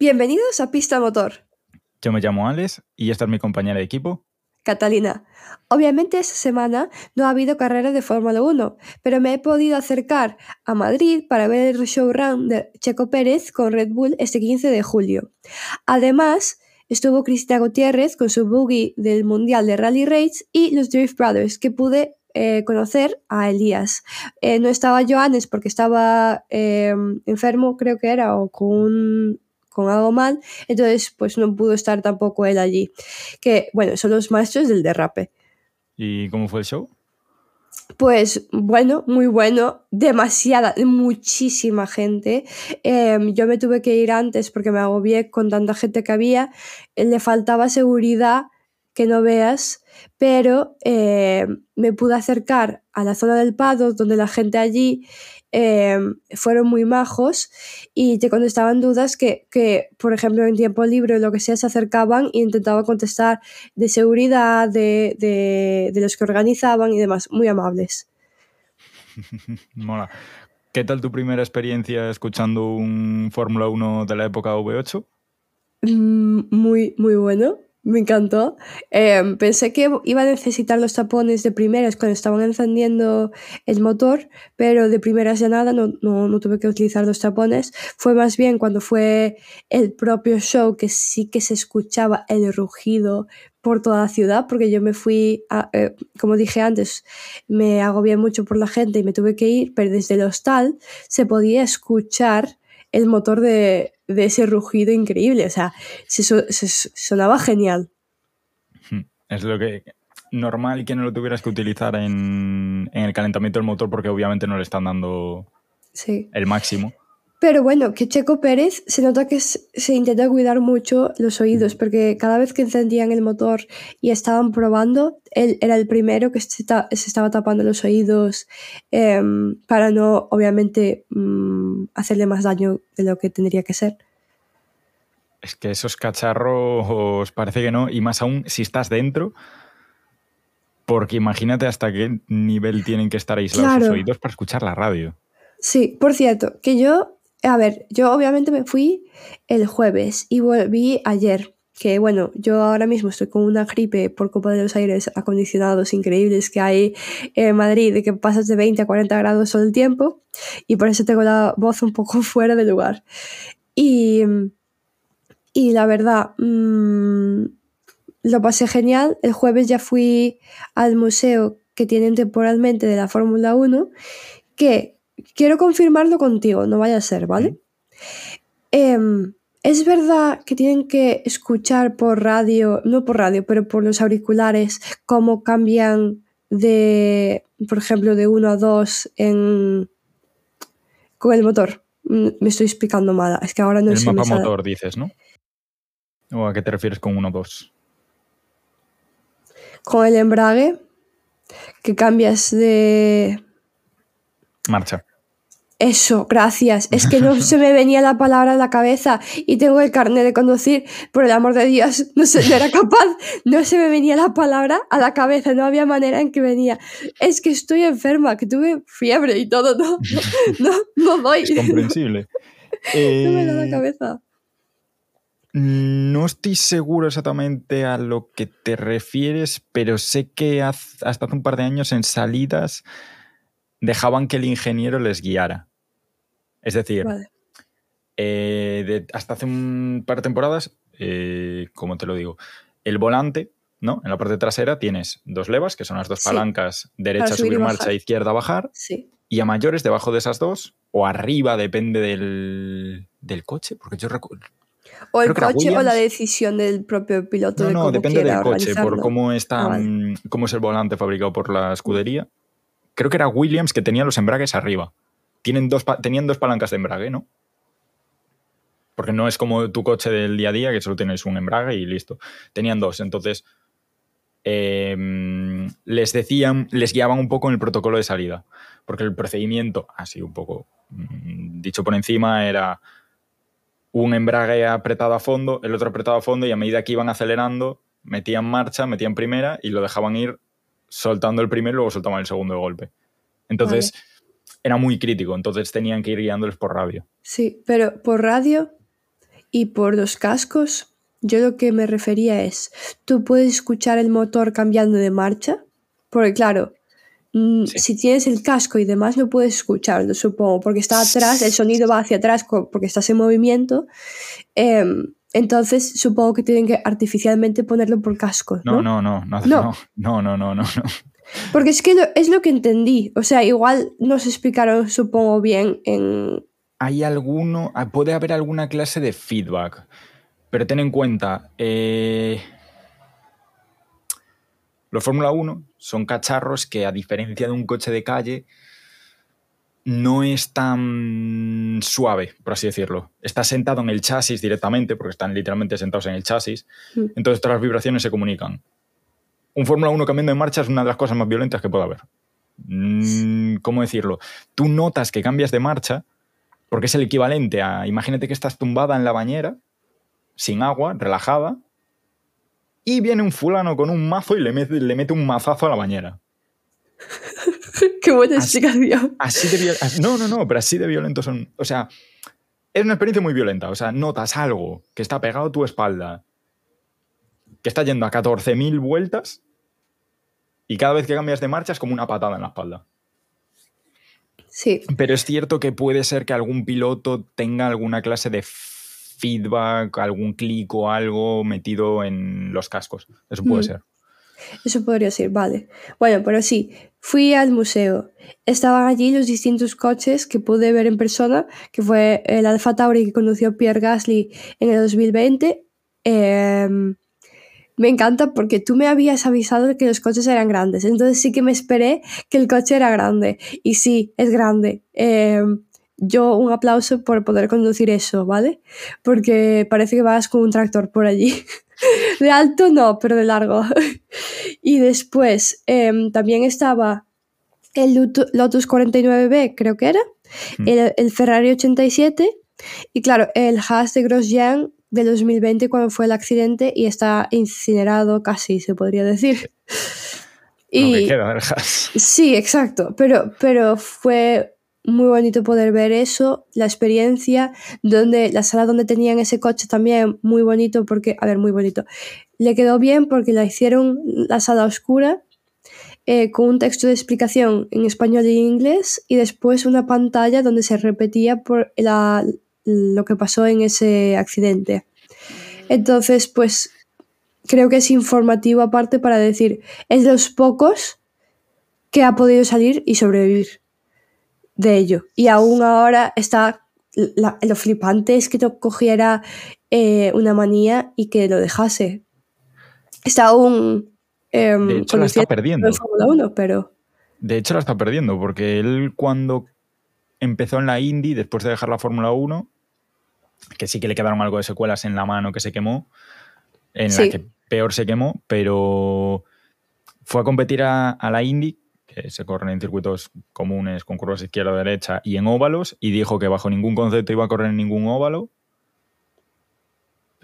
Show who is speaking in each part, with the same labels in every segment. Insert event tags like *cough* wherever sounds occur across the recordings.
Speaker 1: Bienvenidos a Pista Motor.
Speaker 2: Yo me llamo Alex y esta es mi compañera de equipo.
Speaker 1: Catalina. Obviamente esta semana no ha habido carrera de Fórmula 1, pero me he podido acercar a Madrid para ver el showrun de Checo Pérez con Red Bull este 15 de julio. Además, estuvo Cristina Gutiérrez con su buggy del Mundial de Rally Race y los Drift Brothers, que pude eh, conocer a Elías. Eh, no estaba Johannes porque estaba eh, enfermo, creo que era, o con, con algo mal, entonces pues no pudo estar tampoco él allí. Que bueno, son los maestros del derrape.
Speaker 2: ¿Y cómo fue el show?
Speaker 1: Pues bueno, muy bueno, demasiada, muchísima gente. Em, yo me tuve que ir antes porque me agobié con tanta gente que había. Le faltaba seguridad que no veas, pero eh, me pude acercar a la zona del Pado, donde la gente allí eh, fueron muy majos y te contestaban dudas que, que, por ejemplo, en tiempo libre o lo que sea, se acercaban e intentaban contestar de seguridad, de, de, de los que organizaban y demás, muy amables. *laughs*
Speaker 2: Mola. ¿Qué tal tu primera experiencia escuchando un Fórmula 1 de la época V8?
Speaker 1: Mm, muy, muy bueno. Me encantó. Eh, pensé que iba a necesitar los tapones de primeras cuando estaban encendiendo el motor, pero de primeras ya nada, no, no, no, tuve que utilizar los tapones. Fue más bien cuando fue el propio show que sí que se escuchaba el rugido por toda la ciudad, porque yo me fui, eh, como dije antes, me agobié mucho por la gente y me tuve que ir, pero desde el hostal se podía escuchar el motor de, de ese rugido increíble. O sea, se, se, sonaba genial.
Speaker 2: Es lo que. Normal que no lo tuvieras que utilizar en, en el calentamiento del motor porque obviamente no le están dando
Speaker 1: sí.
Speaker 2: el máximo.
Speaker 1: Pero bueno, que Checo Pérez se nota que se intenta cuidar mucho los oídos, porque cada vez que encendían el motor y estaban probando, él era el primero que se, ta se estaba tapando los oídos eh, para no, obviamente, mmm, hacerle más daño de lo que tendría que ser.
Speaker 2: Es que esos cacharros parece que no, y más aún si estás dentro, porque imagínate hasta qué nivel tienen que estar aislados
Speaker 1: Claro.
Speaker 2: sus oídos para escuchar la radio.
Speaker 1: Sí, por cierto, que yo, a ver, yo obviamente me fui el jueves y volví ayer. Que bueno, yo ahora mismo estoy con una gripe por culpa de los aires acondicionados increíbles que hay en Madrid, de que pasas de 20 a 40 grados todo el tiempo, y por eso tengo la voz un poco *laughs* fuera de lugar. Y, y la verdad, mmm, lo pasé genial. El jueves ya fui al museo que tienen temporalmente de la Fórmula 1, que quiero confirmarlo contigo, no vaya a ser, ¿vale? Eh, es verdad que tienen que escuchar por radio, no por radio, pero por los auriculares, cómo cambian de, por ejemplo, de 1 a 2 en... con el motor. Me estoy explicando mal, es que ahora no
Speaker 2: el
Speaker 1: sé.
Speaker 2: mapa motor, dices, ¿no? ¿O a qué te refieres con 1 o 2?
Speaker 1: Con el embrague, que cambias de
Speaker 2: Marcha.
Speaker 1: Eso, gracias. Es que no *laughs* se me venía la palabra a la cabeza y tengo el carnet de conducir, por el amor de Dios, *laughs* no, se, no era capaz, no se me venía la palabra a la cabeza, no había manera en que venía. Es que estoy enferma, que tuve fiebre y todo, no, *laughs* no, no, doy.
Speaker 2: Es comprensible.
Speaker 1: eh... No me da la cabeza.
Speaker 2: No estoy seguro exactamente a lo que te refieres, pero sé que hasta hace un par de años en salidas dejaban que el ingeniero les guiara. Es decir,
Speaker 1: vale.
Speaker 2: eh, de, hasta hace un par de temporadas, eh, como te lo digo, el volante, ¿no? En la parte trasera tienes dos levas, que son las dos
Speaker 1: Sí.
Speaker 2: palancas, derecha
Speaker 1: subir
Speaker 2: subir, marcha, izquierda bajar,
Speaker 1: Sí.
Speaker 2: y a mayores debajo de esas dos, o arriba, depende del, del coche, porque yo recuerdo...
Speaker 1: O el coche o la decisión del propio piloto
Speaker 2: No,
Speaker 1: de
Speaker 2: no,
Speaker 1: cómo
Speaker 2: depende del coche, por cómo está,
Speaker 1: Ah, vale.
Speaker 2: mm, cómo es el volante fabricado por la escudería. Creo que era Williams que tenía los embragues arriba. Tienen dos, tenían dos palancas de embrague, ¿no? Porque no es como tu coche del día a día, que solo tienes un embrague y listo. Tenían dos, entonces eh, les decían, les guiaban un poco en el protocolo de salida. Porque el procedimiento, así un poco mm, dicho por encima, era un embrague apretado a fondo, el otro apretado a fondo, y a medida que iban acelerando, metían marcha, metían primera y lo dejaban ir soltando el primero luego soltaban el segundo de golpe. Entonces, era muy crítico, entonces tenían que ir guiándoles por radio.
Speaker 1: Sí, pero por radio Y por los cascos, yo lo que me refería es, tú puedes escuchar el motor cambiando de marcha, porque claro, mm,
Speaker 2: Sí.
Speaker 1: si tienes el casco y demás no puedes escucharlo, supongo, porque está atrás, el sonido va hacia atrás porque estás en movimiento. em, entonces supongo que tienen que artificialmente ponerlo por casco, ¿no?
Speaker 2: No, no, no, no,
Speaker 1: No.
Speaker 2: no, no, no, no, no.
Speaker 1: Porque es que lo- es lo que entendí. O sea, igual no se explicaron, supongo, bien en...
Speaker 2: Hay alguno, ah, puede haber alguna clase de feedback, pero ten en cuenta, eh, los Fórmula 1 son cacharros que a diferencia de un coche de calle, no es tan suave, por así decirlo. Está sentado en el chasis directamente, porque están literalmente sentados en el chasis,
Speaker 1: Mm.
Speaker 2: entonces todas las vibraciones se comunican. Un Fórmula 1 cambiando de marcha es una de las cosas más violentas que puede haber. Mm, ¿Cómo decirlo? Tú notas que cambias de marcha porque es el equivalente a, imagínate que estás tumbada en la bañera, sin agua, relajada, y viene un fulano con un mazo y le mete, le mete un mazazo a la bañera. *laughs*
Speaker 1: Qué buena
Speaker 2: Así-
Speaker 1: explicación.
Speaker 2: Así de. No, no, no, pero así de violentos son. O sea, es una experiencia muy violenta. O sea, notas algo que está pegado a tu espalda, que está yendo a 14.000 vueltas, y cada vez que cambias de marcha es como una patada en la espalda.
Speaker 1: Sí,
Speaker 2: Pero es cierto que puede ser que algún piloto tenga alguna clase de feedback, algún clic o algo metido en los cascos. Eso puede
Speaker 1: Mm.
Speaker 2: ser.
Speaker 1: eso podría ser, vale. Bueno, pero sí, fui al museo. Estaban allí los distintos coches que pude ver en persona, que fue el Alfa Tauri que condució Pierre Gasly en el 2020. Em, me encanta porque tú me habías avisado de que los coches eran grandes, entonces sí que me esperé que el coche era grande. Y sí, es grande. Em, yo un aplauso por poder conducir eso, ¿vale? Porque parece que vas con un tractor por allí. *laughs* De alto no, pero de largo. *laughs* y después em, también estaba el Lotus 49B, creo que era,
Speaker 2: Mm.
Speaker 1: el, el Ferrari 87 y claro, el Haas de Grosjean del 2020 cuando fue el accidente y está incinerado casi, se podría decir. Y,
Speaker 2: queda.
Speaker 1: Sí, exacto, pero, pero fue muy bonito poder ver eso, la experiencia, donde la sala donde tenían ese coche también muy bonito porque, a ver, muy bonito, le quedó bien porque la hicieron la sala oscura eh, con un texto de explicación en español y inglés y después una pantalla donde se repetía por la- lo que pasó en ese accidente. Entonces, pues creo que es informativo aparte para decir, es de los pocos que ha podido salir y sobrevivir de ello. Y aún ahora está, la- lo flipante es que no cogiera eh, una manía y que lo dejase. Está aún em,
Speaker 2: De hecho, la está perdiendo.
Speaker 1: en Fórmula 1, pero
Speaker 2: De hecho, la está perdiendo, porque él cuando empezó en la Indy, después de dejar la Fórmula 1, que sí que le quedaron algo de secuelas en la mano que se quemó, en
Speaker 1: Sí.
Speaker 2: la que peor se quemó, pero fue a competir a, a la Indy, que se corren en circuitos comunes con curvas izquierda-derecha y en óvalos, y dijo que bajo ningún concepto iba a correr en ningún óvalo.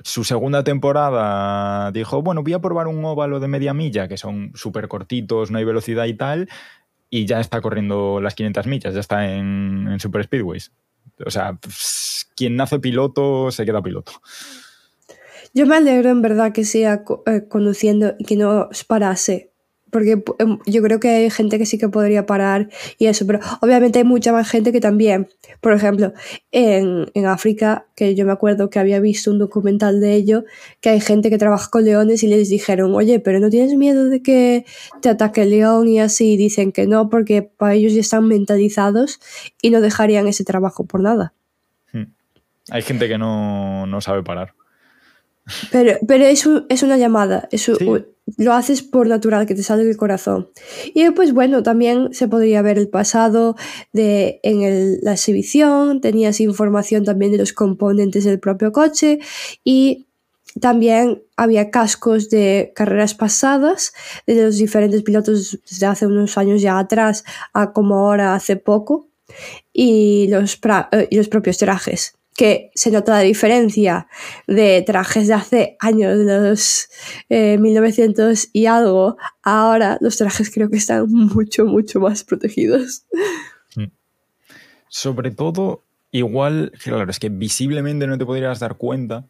Speaker 2: Su segunda temporada dijo, bueno, voy a probar un óvalo de media milla, que son súper cortitos, no hay velocidad y tal, y ya está corriendo las 500 millas, ya está en, en Super Speedways. O sea, quien nace piloto se queda piloto.
Speaker 1: yo me alegro en verdad que siga eh, conduciendo y que no parase. Porque em, yo creo que hay gente que sí que podría parar y eso, pero obviamente hay mucha más gente que también. Por ejemplo, en, en África, que yo me acuerdo que había visto un documental de ello, que hay gente que trabaja con leones y les dijeron, oye, pero ¿no tienes miedo de que te ataque el león y así? Y dicen que no, porque para ellos ya están mentalizados y no dejarían ese trabajo por nada.
Speaker 2: Hay gente que no, no sabe parar.
Speaker 1: Pero, pero es, un- es una llamada, es un-
Speaker 2: Sí.
Speaker 1: un- lo haces por natural, que te sale del corazón. Y después, bueno, también se podría ver el pasado de, en el- la exhibición, tenías información también de los componentes del propio coche y también había cascos de carreras pasadas de los diferentes pilotos desde hace unos años ya atrás a como ahora hace poco y los, pra- eh, y los propios trajes que se nota la diferencia de trajes de hace años, de los eh, 1900 y algo, ahora los trajes creo que están *laughs* mucho, mucho más protegidos.
Speaker 2: Sobre todo, igual, claro, es que visiblemente no te podrías dar cuenta,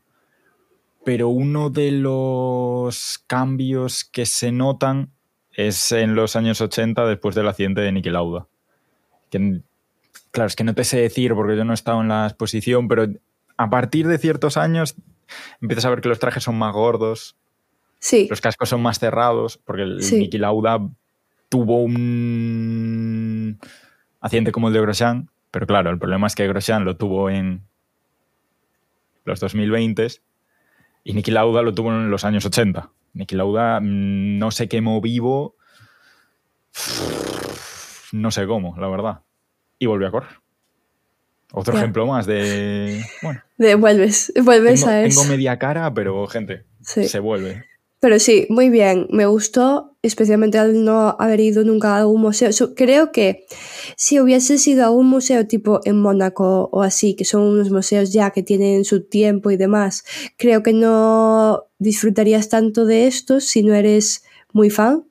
Speaker 2: pero uno de los cambios que se notan es en los años 80 después del accidente de Niki Lauda. Claro, es que no te sé decir porque yo no he estado en la exposición, pero a partir de ciertos años empiezas a ver que los trajes son más gordos,
Speaker 1: Sí,
Speaker 2: los cascos son más cerrados, porque el
Speaker 1: Sí.
Speaker 2: Niki Lauda tuvo un accidente como el de Grosjean, pero claro, el problema es que Grosjean lo tuvo en los 2020 y Niki Lauda lo tuvo en los años 80. Niki Lauda mm, no se quemó vivo, no sé cómo, la verdad. Y volvió a correr. Otro ejemplo más de... Bueno, *laughs*
Speaker 1: de, vuelves, vuelves
Speaker 2: tengo,
Speaker 1: a eso.
Speaker 2: tengo media cara, pero gente,
Speaker 1: Sí.
Speaker 2: se vuelve.
Speaker 1: Pero sí, muy bien, me gustó, especialmente al no haber ido nunca a un museo. So- creo que si hubiese sido a un museo tipo en Mónaco o así, que son unos museos ya que tienen su tiempo y demás, creo que no disfrutarías tanto de estos si no eres muy fan.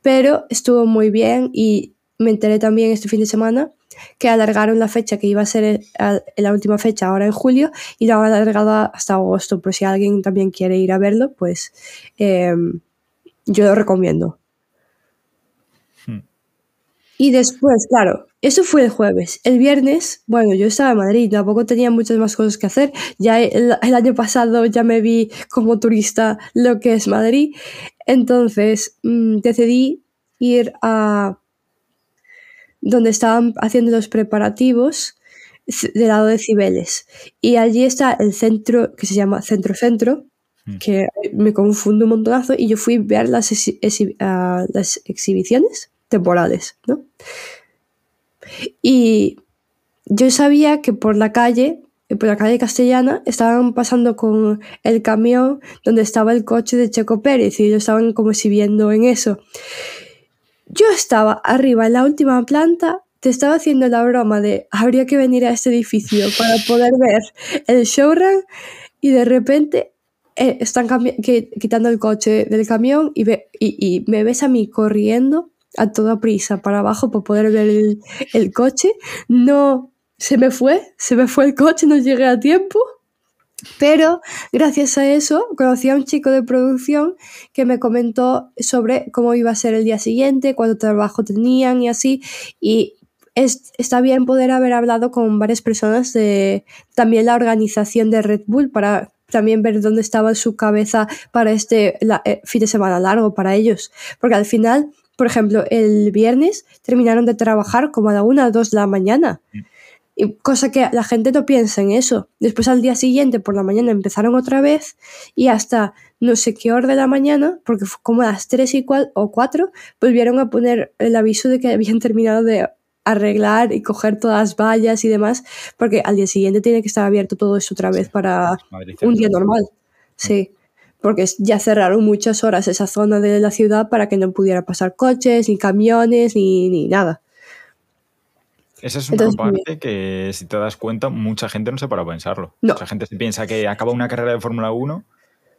Speaker 1: Pero estuvo muy bien y me enteré también este fin de semana que alargaron la fecha que iba a ser a- la última fecha ahora en julio y lo han alargado hasta agosto. Por si alguien también quiere ir a verlo, pues eh, yo lo recomiendo.
Speaker 2: Hmm.
Speaker 1: Y después, claro, eso fue el jueves. El viernes, bueno, yo estaba en Madrid, tampoco tenía muchas más cosas que hacer. Ya el, el año pasado ya me vi como turista lo que es Madrid. Entonces mm, decidí ir a donde estaban haciendo los preparativos del lado de Cibeles. Y allí está el centro que se llama Centro Centro,
Speaker 2: Mm.
Speaker 1: que me confundo un montonazo, y yo fui a ver las, ah, las exhibiciones temporales, ¿no? Y yo sabía que por la calle, eh, por la calle castellana, estaban pasando con el camión donde estaba el coche de Checo Pérez y ellos estaban como exhibiendo en eso. Yo estaba arriba en la última planta, te estaba haciendo la broma de habría que venir a este edificio para poder ver el showroom y de repente eh, están quitando el coche del camión y me ves a mí corriendo a toda prisa para abajo para poder ver el, el coche. No, se me fue, se me fue el coche, no llegué a tiempo. Pero gracias a eso conocí a un chico de producción que me comentó sobre cómo iba a ser el día siguiente, cuánto trabajo tenían y así. Y es, está bien poder haber hablado con varias personas de también la organización de Red Bull para también ver dónde estaba su cabeza para este eh, fin de semana largo para ellos. Porque al final, por ejemplo, el viernes terminaron de trabajar como a la una o dos de la mañana. Cosa que la gente no piensa en eso. Después al día siguiente por la mañana empezaron otra vez y hasta no sé qué hora de la mañana, porque fue como a las 3 y cua- o 4, volvieron a poner el aviso de que habían *laughs* terminado de arreglar y coger todas las vallas y demás, porque al día siguiente tiene que estar abierto todo eso otra vez para un día normal. Sí, porque ya cerraron muchas horas esa zona de la ciudad para que no pudiera pasar coches, ni camiones, ni, ni nada.
Speaker 2: Esa es una
Speaker 1: Entonces,
Speaker 2: parte que, si te das cuenta, mucha gente no se para a pensarlo.
Speaker 1: No.
Speaker 2: Mucha gente se piensa que acaba una carrera de Fórmula 1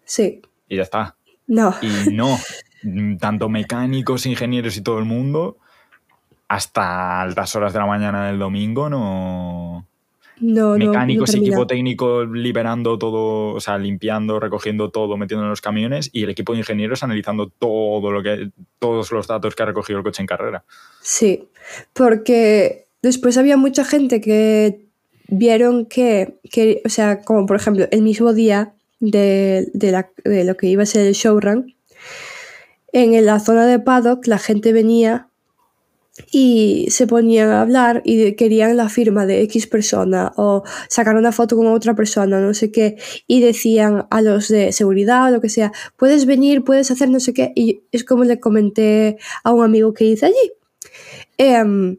Speaker 1: Sí,
Speaker 2: y ya está.
Speaker 1: no.
Speaker 2: Y no. Mm, Tanto mecánicos, ingenieros y todo el mundo, hasta altas horas de la mañana del domingo, no.
Speaker 1: No, no, no
Speaker 2: Mecánicos y equipo técnico liberando todo, o sea, limpiando, recogiendo todo, metiendo en los camiones, y el equipo de ingenieros analizando todo lo que, todos los datos que ha recogido el coche en carrera.
Speaker 1: Sí, porque después había mucha gente que vieron que, que o sea, como por ejemplo, el mismo día de, de, la- de lo que iba a ser el showrun, en la zona de paddock la gente venía y se ponían a hablar y querían la firma de X persona o sacar una foto con otra persona, no sé qué, y decían a los de seguridad o lo que sea, puedes venir, puedes hacer no sé qué, y es como le comenté a un amigo que hice allí. Em,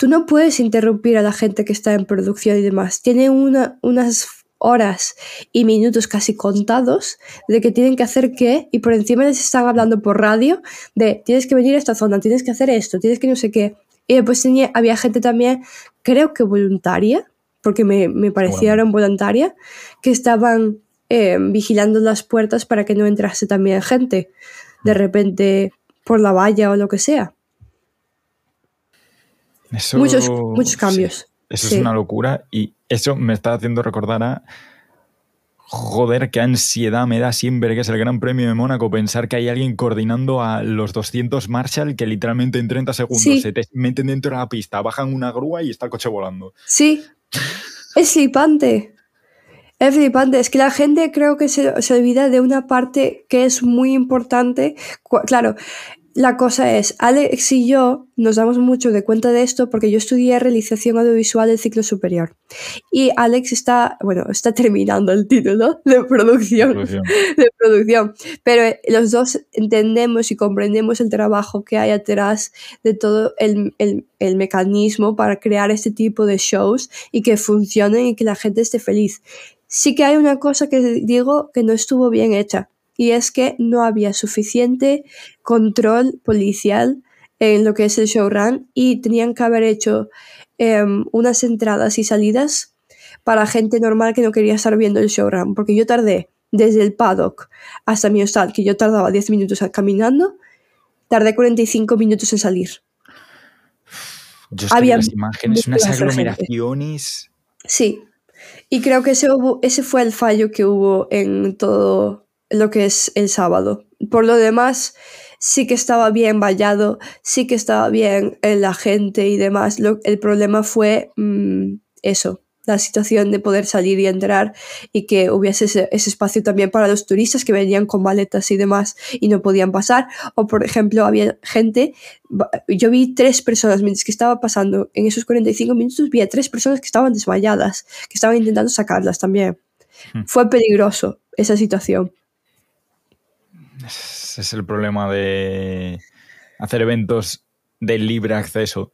Speaker 1: tú no puedes interrumpir a la gente que está en producción y demás. Tienen una- unas horas y minutos casi contados de que tienen que hacer qué y por encima les están hablando por radio de tienes que venir a esta zona, tienes que hacer esto, tienes que no sé qué. Y después tenía, había gente también, creo que voluntaria, porque me, me parecieron voluntaria, que estaban eh, vigilando las puertas para que no entrase también gente de repente por la valla o lo que sea.
Speaker 2: Eso,
Speaker 1: Muchos, muchos
Speaker 2: sí.
Speaker 1: cambios.
Speaker 2: Eso
Speaker 1: Sí.
Speaker 2: es una locura y eso me está haciendo recordar a... Joder, qué ansiedad me da siempre que es el Gran Premio de Mónaco pensar que hay alguien coordinando a los 200 Marshall que literalmente en 30 segundos
Speaker 1: Sí.
Speaker 2: se te meten dentro de la pista, bajan una grúa y está el coche volando.
Speaker 1: Sí, es flipante. Es flipante. Es que la gente creo que se, se olvida de una parte que es muy importante. Claro, la cosa es, Alex y yo nos damos mucho de cuenta de esto porque yo estudié realización audiovisual del ciclo superior. Y Alex está, bueno, está terminando el título de producción
Speaker 2: Producción. *laughs*
Speaker 1: de producción. Pero eh, los dos entendemos y comprendemos el trabajo que hay atrás de todo el, el- el mecanismo para crear este tipo de shows y que funcionen y que la gente esté feliz. Sí que hay una cosa que digo que no estuvo bien hecha y es que no había suficiente control policial en lo que es el showrun y tenían que haber hecho em, unas entradas y salidas para gente normal que no quería estar viendo el showrun, porque yo tardé desde el paddock hasta mi hostal, que yo tardaba 10 minutos caminando, tardé 45 minutos en salir.
Speaker 2: Yo
Speaker 1: Había
Speaker 2: las imágenes, unas aglomeraciones.
Speaker 1: Sí, y creo que ese, hubo- ese fue el fallo que hubo en todo lo que es el sábado. Por lo demás, sí que estaba bien vallado, sí que estaba bien eh, la gente y demás. Lo- el problema fue mm, eso, la situación de poder salir y entrar y que hubiese ese, ese espacio también para los turistas que venían con maletas y demás y no podían pasar. O, por ejemplo, había gente, yo vi tres personas mientras que estaba pasando en esos 45 minutos, vi a tres personas que estaban desmayadas, que estaban intentando sacarlas también.
Speaker 2: Hmm.
Speaker 1: Fue peligroso esa situación.
Speaker 2: Ese es el problema de hacer eventos de libre acceso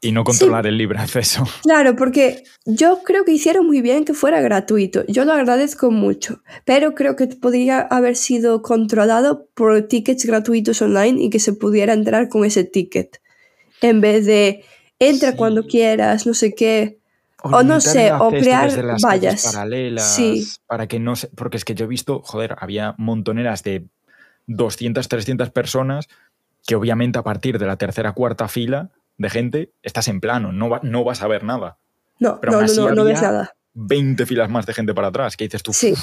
Speaker 2: y no controlar el libre acceso. *laughs*
Speaker 1: Claro, porque yo creo que hicieron muy bien que fuera gratuito. Yo lo agradezco mucho, pero creo que podría haber sido controlado por tickets gratuitos online y que se pudiera entrar con ese ticket. En vez de entra
Speaker 2: Sí.
Speaker 1: cuando quieras, no sé qué. O no sé, o crear
Speaker 2: las
Speaker 1: vallas.
Speaker 2: paralelas
Speaker 1: Sí.
Speaker 2: para que no se, porque es que yo he visto, joder, había montoneras de 200, 300 personas que obviamente a partir de la tercera, cuarta fila de gente estás en plano, no, va- no vas a ver nada.
Speaker 1: No,
Speaker 2: Pero
Speaker 1: no,
Speaker 2: aún
Speaker 1: no,
Speaker 2: así
Speaker 1: no, no ves
Speaker 2: había
Speaker 1: nada.
Speaker 2: 20 filas más de gente para atrás, que dices tú,
Speaker 1: Sí.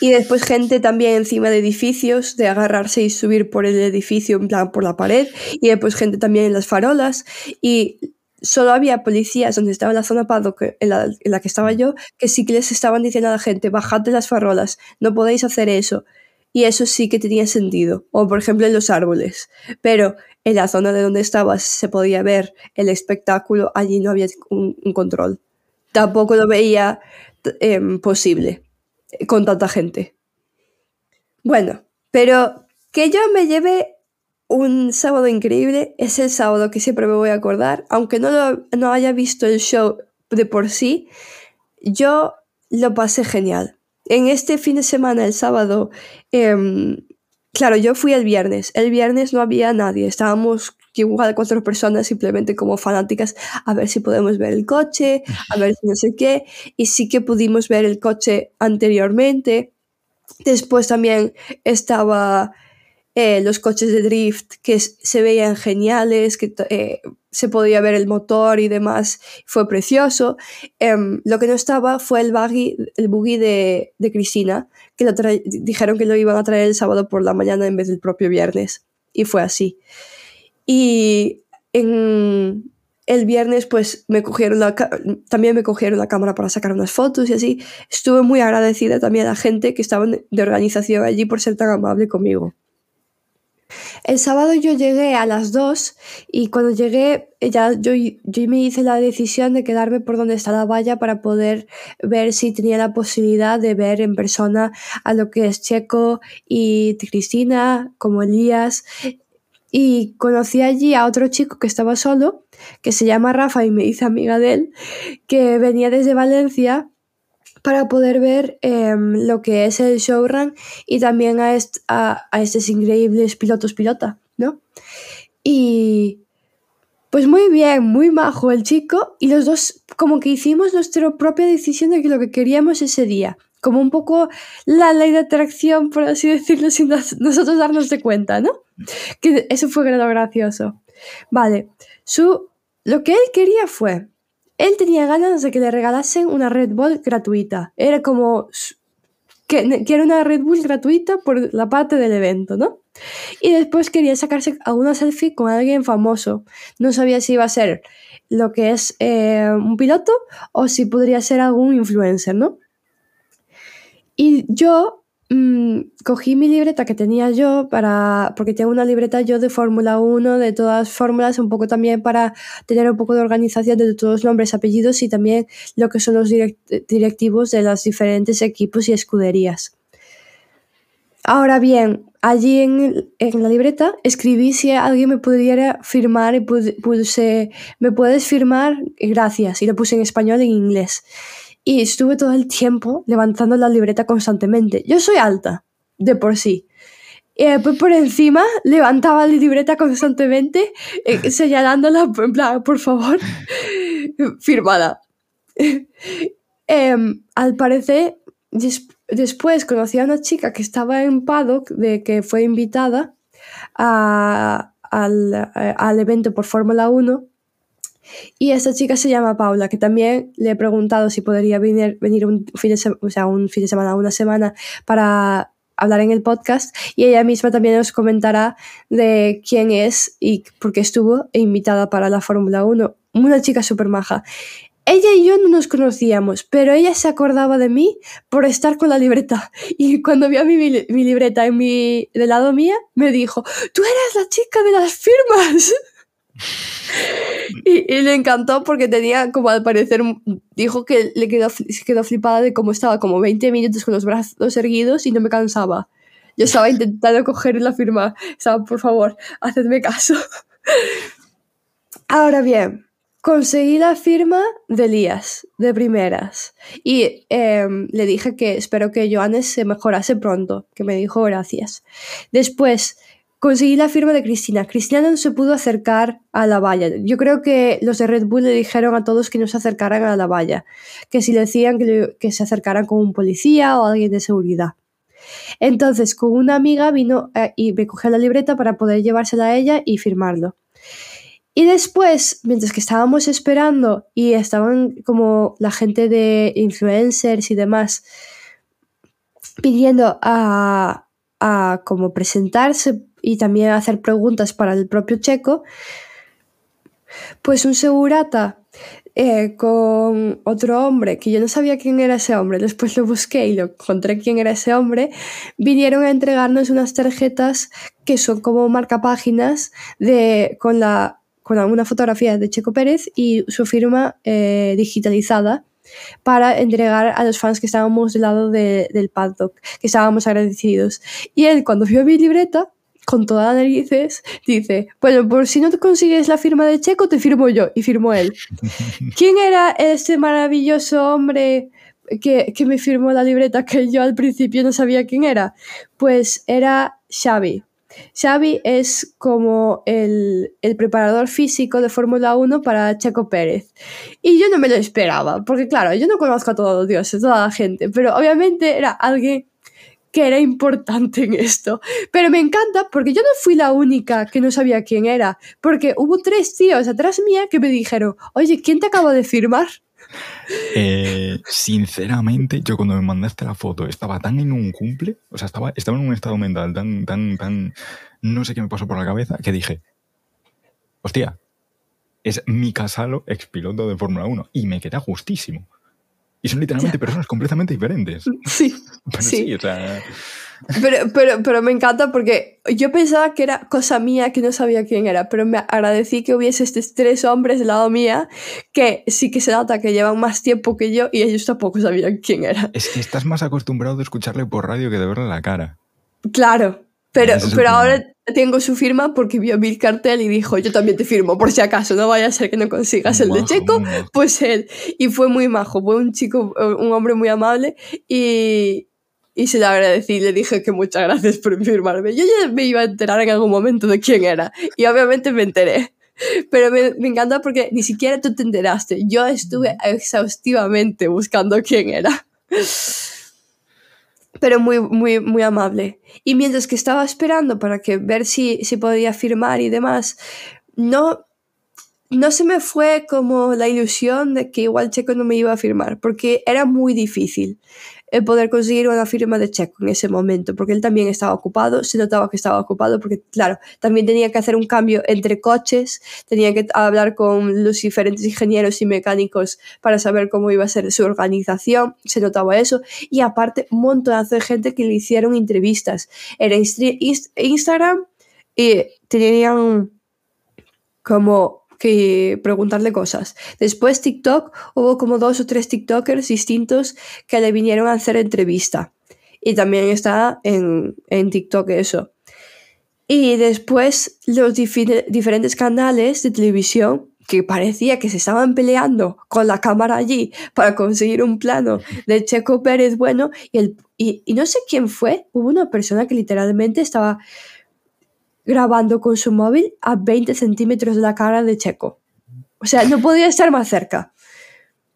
Speaker 1: Y después gente también encima de edificios, de agarrarse y subir por el edificio, en plan por la pared. Y después gente también en las farolas. Y solo había policías donde estaba la zona paddock, en la, en la que estaba yo, que sí que les estaban diciendo a la gente, bajad de las farolas, no podéis hacer eso. Y eso sí que tenía sentido. O por ejemplo en los árboles. Pero en la zona de donde estabas se podía ver el espectáculo, allí no había un, un control. Tampoco lo veía em, posible eh, con tanta gente. Bueno, pero que yo me lleve un sábado increíble es el sábado que siempre me voy a acordar, aunque no, no haya visto el show de por sí, yo lo pasé genial. En este fin de semana, el sábado, em, claro, yo fui el viernes. El viernes no había nadie, estábamos igual cuatro personas simplemente como fanáticas a ver si podemos ver el coche, a ver si no sé qué, y sí que pudimos ver el coche anteriormente. Después también estaba eh, los coches de drift que se veían geniales, que eh, se podía ver el motor y demás, fue precioso. Em, lo que no estaba fue el buggy, el buggy de, de Cristina, que lo dijeron que lo iban a traer el sábado por la mañana en vez del propio viernes, y fue así. Y en el viernes pues me cogieron la también me cogieron la cámara para sacar unas fotos y así. Estuve muy agradecida también a la gente que estaba de organización allí por ser tan amable conmigo. El sábado yo llegué a las 2 y cuando llegué eh, ya yo, yo me hice la decisión de quedarme por donde está la valla para poder ver si tenía la posibilidad de ver en persona a lo que es Checo y Cristina, como Elías. Y conocí allí a otro chico que estaba solo, que se llama Rafa y me hice amiga de él, que venía desde Valencia para poder ver em, lo que es el showrun y también a, a, estos increíbles pilotos pilota, ¿no? Y pues muy bien, muy majo el chico y los dos como que hicimos nuestra propia decisión de que lo que queríamos ese día, como un poco la ley de atracción, por así decirlo, sin nos- nosotros darnos de cuenta, ¿no? Que eso fue gracioso. Vale, su, lo que él quería fue él tenía ganas de que le regalasen una Red Bull gratuita. Era como que, era una Red Bull gratuita por la parte del evento, ¿no? Y después quería sacarse alguna selfie con alguien famoso. No sabía si iba a ser lo que es eh, un piloto o si podría ser algún influencer, ¿no? Y yo Mm, cogí mi libreta que tenía yo para, porque tengo una libreta yo de Fórmula 1, de todas fórmulas, un poco también para tener un poco de organización de todos los nombres, apellidos y también lo que son los directivos de los diferentes equipos y escuderías. Ahora bien, allí en, en, la libreta escribí si alguien me pudiera firmar y puse, ¿me puedes firmar? Gracias. Y lo puse en español y en inglés y estuve todo el tiempo levantando la libreta constantemente. Yo soy alta, de por sí. Y después por encima levantaba la libreta constantemente, eh, *laughs* señalándola, en plan, por favor, *laughs* firmada. Em, al parecer, después conocí a una chica que estaba en Paddock, de que fue invitada a, al, eh, al evento por Fórmula 1 y esta chica se llama Paula, que también le he preguntado si podría venir, venir un, fin de o sea, un fin de semana, una semana, para hablar en el podcast y ella misma también nos comentará de quién es y por qué estuvo invitada para la Fórmula 1. Una chica súper maja. Ella y yo no nos conocíamos, pero ella se acordaba de mí por estar con la libreta. Y cuando vio mi, mi libreta en mi, del lado mía, me dijo, tú eres la chica de las firmas. *laughs* Y, le encantó porque tenía como al parecer, dijo que le quedó, quedó flipada de cómo estaba como 20 minutos con los brazos erguidos y no me cansaba. Yo estaba intentando *laughs* coger la firma. Estaba, por favor, hacedme caso. *laughs* Ahora bien, conseguí la firma de Elías, de primeras. Y em, le dije que espero que Johannes se mejorase pronto, que me dijo gracias. Después conseguí la firma de Cristina. Cristina no se pudo acercar a la valla. Yo creo que los de Red Bull le dijeron a todos que no se acercaran a la valla, que si le decían que, se acercaran con un policía o alguien de seguridad. Entonces, con una amiga vino eh, y me cogió la libreta para poder llevársela a ella y firmarlo. Y después, mientras que estábamos esperando y estaban como la gente de influencers y demás pidiendo a, a como presentarse y también hacer preguntas para el propio Checo, pues un segurata eh, con otro hombre, que yo no sabía quién era ese hombre, después lo busqué y lo encontré quién era ese hombre, vinieron a entregarnos unas tarjetas que son como marcapáginas de, con, la, con una fotografía de Checo Pérez y su firma eh, digitalizada para entregar a los fans que estábamos del lado del paddock, que estábamos agradecidos. Y él, cuando vio mi libreta, con todas las narices, dice, bueno, por si no te consigues la firma de Checo, te firmo yo. Y firmó él. *laughs* ¿Quién era ese maravilloso hombre que, que, me firmó la libreta que yo al principio no sabía quién era? Pues era Xavi. Xavi es como el, el preparador físico de Fórmula 1 para Checo Pérez. Y yo no me lo esperaba, porque claro, yo no conozco a todos los dioses, toda la gente, pero obviamente era alguien que era importante en esto. Pero me encanta porque yo no fui la única que no sabía quién era, porque hubo tres tíos atrás mía que me dijeron, oye, ¿quién te acaba de firmar? *laughs*
Speaker 2: Eh, sinceramente, yo cuando me mandaste la foto estaba tan en un cumple, o sea, estaba, estaba en un estado mental tan, tan, tan, no sé qué me pasó por la cabeza, que dije, hostia, es mi Casalo, expiloto de Fórmula 1, y me queda justísimo. Y son literalmente personas completamente diferentes. *laughs*
Speaker 1: Sí. Pero sí, o sea... Pero, pero, pero, me encanta porque yo pensaba que era cosa mía que no sabía quién era, pero me agradecí que hubiese estos tres hombres del lado mía que sí que se nota que llevan más tiempo que yo y ellos tampoco sabían quién era.
Speaker 2: Es que estás más acostumbrado a escucharle por radio que de verle la cara.
Speaker 1: Claro, pero, pero ahora tengo su firma porque vio mi cartel y dijo, yo también te firmo, por si acaso, no vaya a ser que no consigas el de Checo, pues él. Y fue muy majo, fue un chico, un hombre muy amable y, y se lo agradecí, le dije que muchas gracias por firmarme. Yo ya me iba a enterar en algún momento de quién era y obviamente me enteré. Pero me, me encanta porque ni siquiera tú te enteraste. Yo estuve exhaustivamente buscando quién era pero muy, muy, muy amable. Y mientras que estaba esperando para que ver si, si podía firmar y demás, no, no se me fue como la ilusión de que igual Checo no me iba a firmar, porque era muy difícil el poder conseguir una firma de Checo en ese momento, porque él también estaba ocupado, se notaba que estaba ocupado, porque claro, también tenía que hacer un cambio entre coches, tenía que hablar con los diferentes ingenieros y mecánicos para saber cómo iba a ser su organización, se notaba eso, y aparte un montón de gente que le hicieron entrevistas, era Instagram y tenían como que preguntarle cosas. Después TikTok, hubo como dos o tres TikTokers distintos que le vinieron a hacer entrevista. Y también está en, en TikTok eso. Y después los diferentes canales de televisión que parecía que se estaban peleando con la cámara allí para conseguir un plano de Checo Pérez bueno y, el, y, y no sé quién fue, hubo una persona que literalmente estaba grabando con su móvil a 20 centímetros de la cara de Checo. O sea, no podía estar más cerca.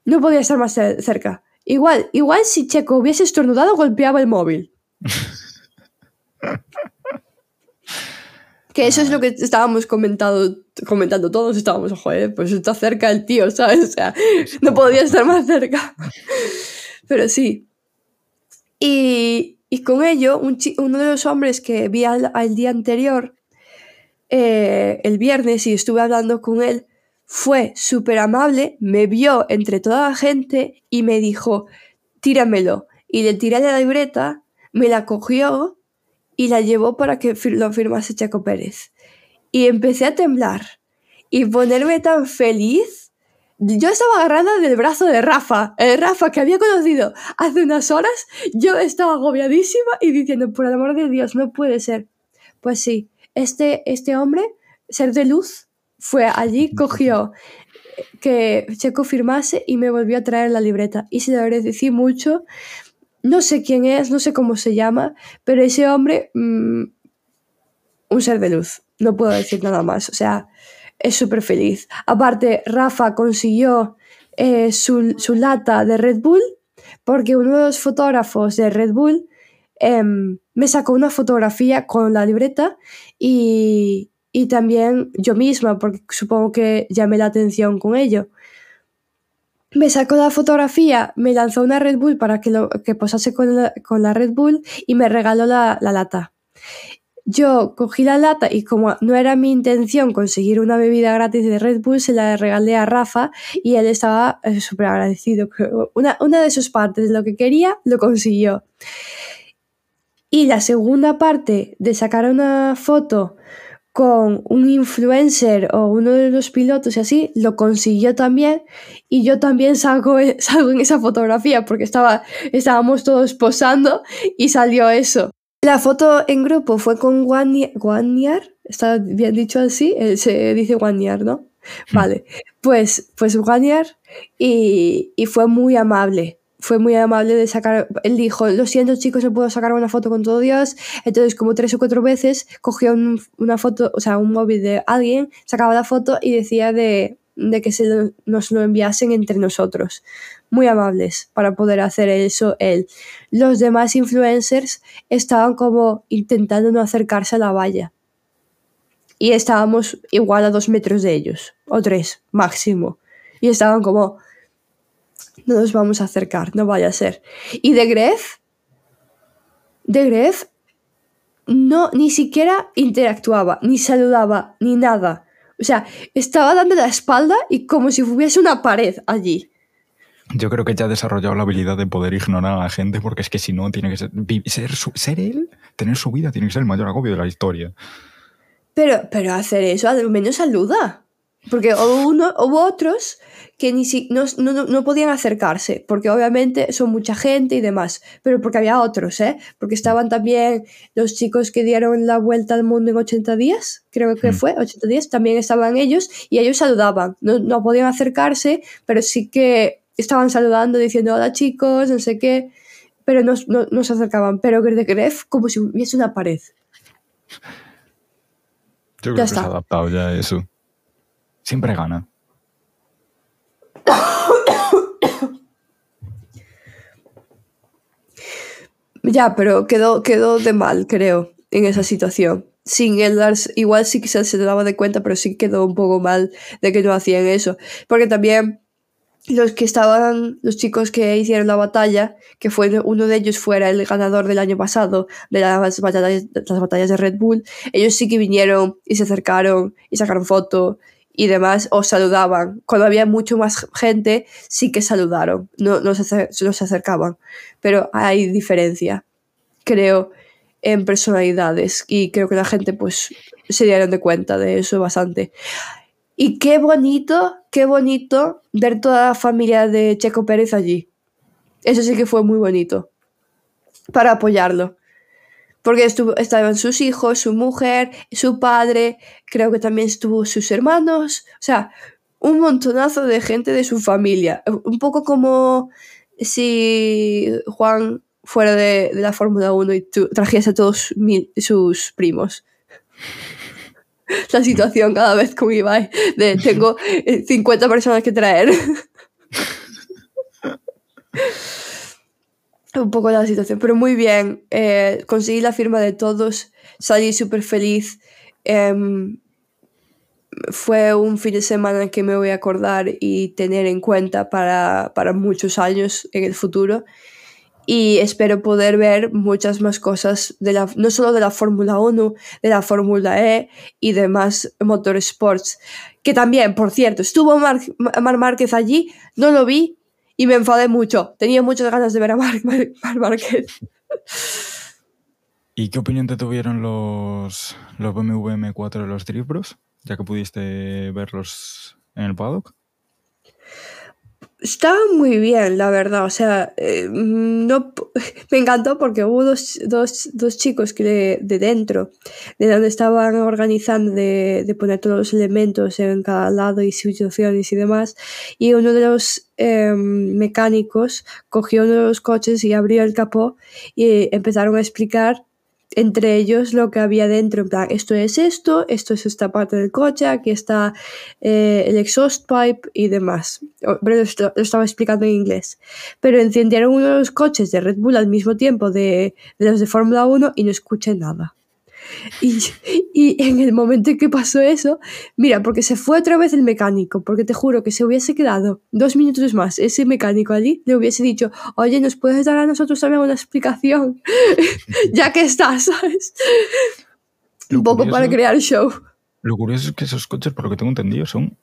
Speaker 1: No podía estar más cerca. Igual, igual si Checo hubiese estornudado, golpeaba el móvil. *laughs* que eso es lo que estábamos comentando, comentando todos. Estábamos, joder, pues está cerca el tío, ¿sabes? O sea, no podía estar más cerca. *laughs* Pero sí. Y, y con ello, un uno de los hombres que vi al, día anterior, eh, el viernes, y estuve hablando con él, fue súper amable, me vio entre toda la gente y me dijo, tíramelo. Y le tiré la libreta, me la cogió y la llevó para que lo firmase Chaco Pérez. Y empecé a temblar y ponerme tan feliz yo estaba agarrada del brazo de Rafa, el Rafa que había conocido hace unas horas, yo estaba agobiadísima y diciendo, por el amor de Dios, no puede ser. Pues sí, este, este hombre, ser de luz, fue allí, cogió que Checo firmase y me volvió a traer la libreta. Y se lo agradecí mucho. No sé quién es, no sé cómo se llama, pero ese hombre, mm, un ser de luz. No puedo decir nada más. O sea, es súper feliz. Aparte, Rafa consiguió eh, su, lata de Red Bull porque uno de los fotógrafos de Red Bull em, me sacó una fotografía con la libreta y, también yo misma, porque supongo que llamé la atención con ello. Me sacó la fotografía, me lanzó una Red Bull para que, lo, que posase con la, Red Bull y me regaló la, la lata yo cogí la lata y como no era mi intención conseguir una bebida gratis de Red Bull, se la regalé a Rafa y él estaba eh, súper agradecido. Una, de sus partes, lo que quería, lo consiguió. Y la segunda parte de sacar una foto con un influencer o uno de los pilotos y así, lo consiguió también y yo también salgo, *laughs* salgo en esa fotografía porque estaba, estábamos todos posando y salió eso. La foto en grupo fue con Guanyar, está bien dicho así, eh, se dice Guanyar, ¿no? Hmm. Vale, pues, pues Guanyar y, y fue muy amable fue muy amable de sacar, él dijo, lo siento chicos, no puedo sacar una foto con todo Dios, entonces como tres o cuatro veces cogió una foto, o sea, un móvil de alguien, sacaba la foto y decía de, de que se nos lo enviasen entre nosotros. Muy amables para poder hacer eso él. Los demás influencers estaban como intentando no acercarse a la valla. Y estábamos igual a dos metros de ellos, o tres, máximo. Y estaban como, no nos vamos a acercar, no vaya a ser. Y de Gref, de Gref, no, ni siquiera interactuaba, ni saludaba, ni nada. O sea, estaba dando la espalda y como si hubiese una pared allí.
Speaker 2: Yo creo que ya ha desarrollado la habilidad de poder ignorar a la gente, porque es que si no, tiene que ser, ser, ser él, tener su vida, tiene que ser el mayor agobio de la historia.
Speaker 1: Pero, pero hacer eso, al menos saluda. Porque hubo, uno, hubo otros que ni si, no, no, no, podían acercarse, porque obviamente son mucha gente y demás, pero porque había otros, ¿eh? Porque estaban también los chicos que dieron la vuelta al mundo en 80 días, creo que hmm. fue, 80 días, también estaban ellos y ellos saludaban, no, no podían acercarse, pero sí que estaban saludando, diciendo hola chicos, no sé qué, pero no, no, se acercaban, pero de Gref como si hubiese una pared.
Speaker 2: Yo creo que se ha adaptado ya a eso. Siempre gana. *coughs*
Speaker 1: Ya, pero quedó, quedó de mal, creo, en esa situación. sin él darse, igual sí que se, se daba de cuenta, pero sí quedó un poco mal de que no hacían eso. Porque también los que estaban, los chicos que hicieron la batalla, que fue uno de ellos fuera el ganador del año pasado de las batallas, las batallas de Red Bull, ellos sí que vinieron y se acercaron y sacaron foto y demás, o saludaban. Cuando había mucho más gente, sí que saludaron, no, no, se, no se acercaban. Pero hay diferencia, creo, en personalidades y creo que la gente pues se dieron de cuenta de eso bastante. Y qué bonito, qué bonito ver toda la familia de Checo Pérez allí. Eso sí que fue muy bonito. Para apoyarlo. Porque estuvo, estaban sus hijos, su mujer, su padre, creo que también estuvo sus hermanos. O sea, un montonazo de gente de su familia. Un poco como si Juan fuera de, la Fórmula 1 y tú trajese a todos sus primos. *laughs* la situación cada vez con Ibai de tengo 50 personas que traer. *laughs* Un poco la situación, pero muy bien. Eh, conseguí la firma de todos, salí súper feliz. Eh, fue un fin de semana que me voy a acordar y tener en cuenta para, para muchos años en el futuro y espero poder ver muchas más cosas, de la, no solo de la Fórmula 1, de la Fórmula E y demás motorsports. Que también, por cierto, estuvo Mar, Mar Márquez allí, no lo vi y me enfadé mucho. Tenía muchas ganas de ver a Mar, *laughs* Mar, Mar Márquez.
Speaker 2: ¿Y qué opinión te tuvieron los, los BMW M4 de los Drift Bros? Ya que pudiste verlos en el paddock.
Speaker 1: Estaba muy bien, la verdad. O sea, eh, no, *laughs* me encantó porque hubo dos, dos, dos chicos que de, de, dentro, de donde estaban organizando de, de, poner todos los elementos en cada lado y situaciones y demás. Y uno de los eh, mecánicos cogió uno de los coches y abrió el capó y empezaron a explicar entre ellos lo que había dentro, en plan, esto es esto, esto es esta parte del coche, aquí está eh, el exhaust pipe y demás. Pero lo, lo, estaba explicando en inglés. Pero encendieron uno de los coches de Red Bull al mismo tiempo de, de los de Fórmula 1 y no escuché nada. Y, y, en el momento en que pasó eso, mira, porque se fue otra vez el mecánico, porque te juro que se hubiese quedado dos minutos más ese mecánico allí, le hubiese dicho, oye, ¿nos puedes dar a nosotros también una explicación? *laughs* ya que estás, *laughs* ¿sabes? Lo Un poco curioso, para crear show.
Speaker 2: Lo curioso es que esos coches, por lo que tengo entendido, son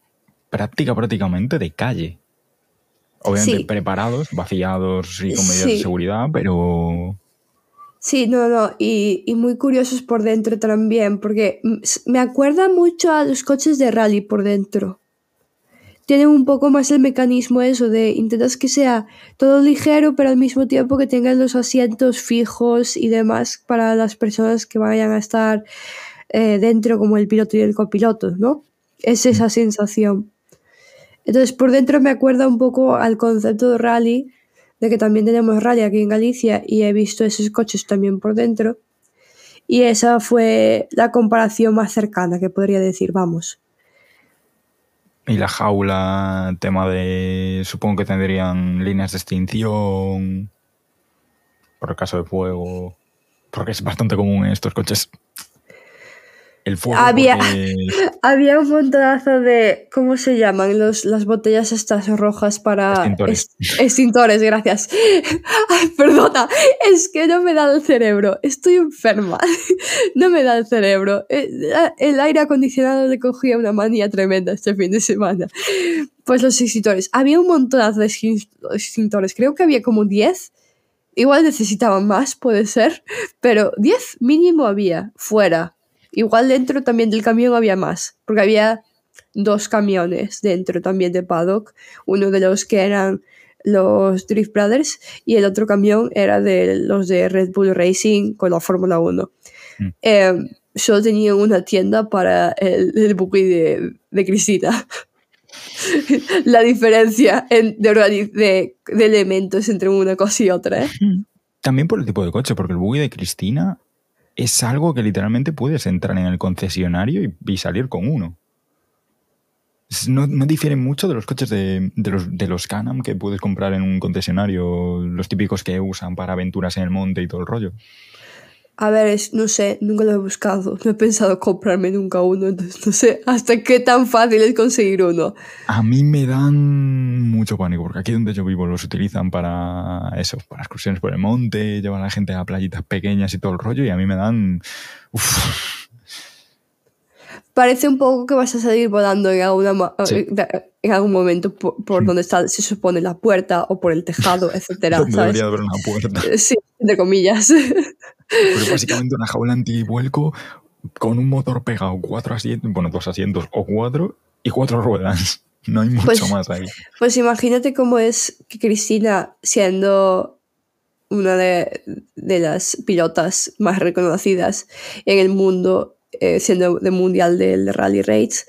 Speaker 2: práctica, prácticamente de calle. Obviamente sí. preparados, vaciados y con medidas sí. de seguridad, pero
Speaker 1: Sí, no, no, y, y, muy curiosos por dentro también, porque me acuerda mucho a los coches de rally por dentro. Tienen un poco más el mecanismo eso de intentas que sea todo ligero, pero al mismo tiempo que tengan los asientos fijos y demás para las personas que vayan a estar eh, dentro, como el piloto y el copiloto, ¿no? Es esa sensación. Entonces, por dentro me acuerda un poco al concepto de rally, de que también tenemos rally aquí en Galicia y he visto esos coches también por dentro. Y esa fue la comparación más cercana que podría decir, vamos.
Speaker 2: Y la jaula, tema de. Supongo que tendrían líneas de extinción. Por el caso de fuego. Porque es bastante común en estos coches el fuego.
Speaker 1: Había, porque... *laughs* había un montonazo de. ¿Cómo se llaman? Los, las botellas estas rojas para.
Speaker 2: Extintores.
Speaker 1: Extintores, gracias. *laughs* Ay, perdona, es que no me da el cerebro. Estoy enferma. *laughs* No me da el cerebro. Eh, el aire acondicionado le cogía una manía tremenda este fin de semana. Pues los extintores. Había un montonazo de extintores. Creo que había como 10. Igual necesitaban más, puede ser. Pero 10 mínimo había fuera Igual dentro también del camión había más, porque había dos camiones dentro también de paddock, uno de los que eran los Drift Brothers y el otro camión era de los de Red Bull Racing con la Fórmula 1. Mm. Eh, solo tenían una tienda para el, el buque de, de Cristina. *laughs* la diferencia en, de, de, de, elementos entre una cosa y otra. ¿eh?
Speaker 2: También por el tipo de coche, porque el buggy de Cristina es algo que literalmente puedes entrar en el concesionario y, salir con uno. No, no, difieren mucho de los coches de, de, los, de los Canam que puedes comprar en un concesionario, los típicos que usan para aventuras en el monte y todo el rollo.
Speaker 1: A ver, es, no sé, nunca lo he buscado. No he pensado comprarme nunca uno, entonces no sé *laughs* hasta qué tan fácil es conseguir uno.
Speaker 2: A mí me dan mucho pánico, porque aquí donde yo vivo los utilizan para eso, para excursiones por el monte, llevan a la gente a playitas pequeñas y todo el rollo, y a mí me dan... uf,
Speaker 1: Parece un poco que vas a salir volando en, alguna,
Speaker 2: Sí.
Speaker 1: en algún momento por, por donde está, se supone, la puerta o por el tejado, etcétera, *laughs* ¿sabes?
Speaker 2: debería de haber una puerta.
Speaker 1: Sí, entre comillas.
Speaker 2: Pero es básicamente una jaula antivuelco con un motor pegado, cuatro asientos, bueno, dos asientos o cuatro, y cuatro ruedas. No hay mucho
Speaker 1: Pues-
Speaker 2: más ahí.
Speaker 1: Pues imagínate cómo es que Cristina, siendo una de, de las pilotas más reconocidas en el mundo, eh, siendo de mundial del Rally Raids,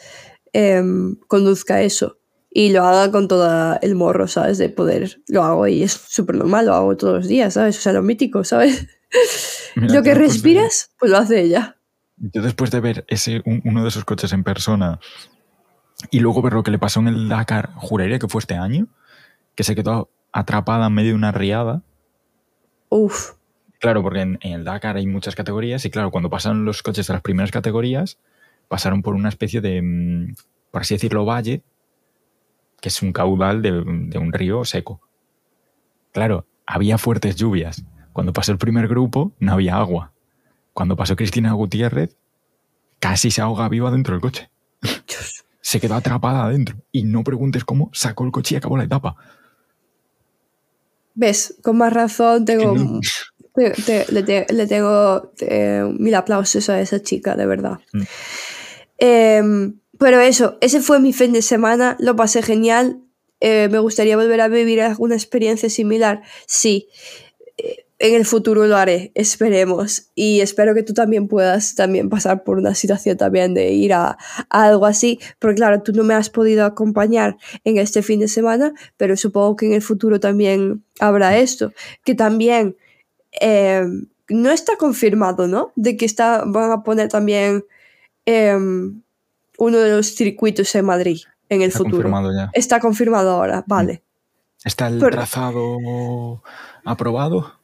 Speaker 1: em, conduzca eso. Y lo haga con todo el morro, ¿sabes? De poder. Lo hago y es súper normal, lo hago todos los días, ¿sabes? O sea, lo mítico, ¿sabes?
Speaker 2: Mira,
Speaker 1: lo que
Speaker 2: después de-
Speaker 1: respiras, pues lo hace ella.
Speaker 2: Yo después de ver ese, un- uno de esos coches en persona y luego ver lo que le pasó en el Dakar, juraría que fue este año, que se quedó atrapada en medio de una riada.
Speaker 1: Uf,
Speaker 2: Claro, porque en, en el Dakar hay muchas categorías y claro, cuando pasaron los coches de las primeras categorías, pasaron por una especie de, mm, por así decirlo, valle, que es un caudal de, de un río seco. Claro, había fuertes lluvias. Cuando pasó el primer grupo, no había agua. Cuando pasó Cristina Gutiérrez, casi se ahoga viva dentro del coche.
Speaker 1: Dios. *laughs*
Speaker 2: Se quedó atrapada adentro. Y no preguntes cómo sacó el coche y acabó la etapa.
Speaker 1: ¿Ves? Con más razón
Speaker 2: Que
Speaker 1: tengo
Speaker 2: no- *laughs*
Speaker 1: Te- te- le, te- le tengo eh, mil aplausos a esa chica, de verdad.
Speaker 2: Mm.
Speaker 1: Em, pero eso, ese fue mi fin de semana, lo pasé genial. Eh, me gustaría volver a vivir alguna experiencia similar. Sí, Eh, en el futuro lo haré, esperemos. Y espero que tú también puedas también pasar por una situación también de ir a, algo así. Porque claro, tú no me has podido acompañar en este fin de semana, pero supongo que en el futuro también habrá esto. Que también eh, no está confirmado, ¿no? De que está, van a poner también em, uno de los circuitos en Madrid en el
Speaker 2: Está
Speaker 1: futuro.
Speaker 2: confirmado ya.
Speaker 1: Está confirmado ahora, vale.
Speaker 2: Está el
Speaker 1: Pero-
Speaker 2: trazado aprobado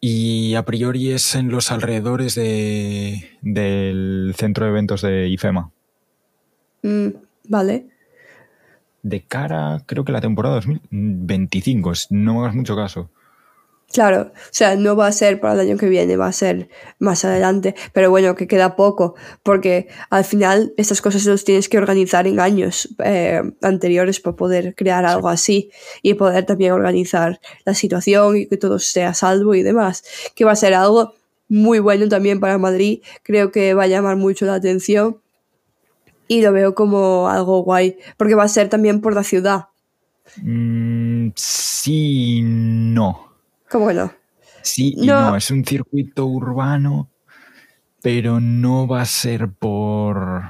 Speaker 2: y a priori es en los alrededores de, del centro de eventos de IFEMA.
Speaker 1: Mm, vale.
Speaker 2: De cara, creo que la temporada 2025, es- no me hagas mucho caso.
Speaker 1: Claro, o sea, no va a ser para el año que viene, va a ser más adelante, pero bueno, que queda poco, porque al final estas cosas los tienes que organizar en años eh, anteriores para poder crear algo así y poder también organizar la situación y que todo esté a salvo y demás, que va a ser algo muy bueno también para Madrid, creo que va a llamar mucho la atención y lo veo como algo guay, porque va a ser también por la ciudad,
Speaker 2: Mm, sí, no.
Speaker 1: ¿Cómo que no?
Speaker 2: Sí y
Speaker 1: No.
Speaker 2: no. Es un circuito urbano, pero no va a ser por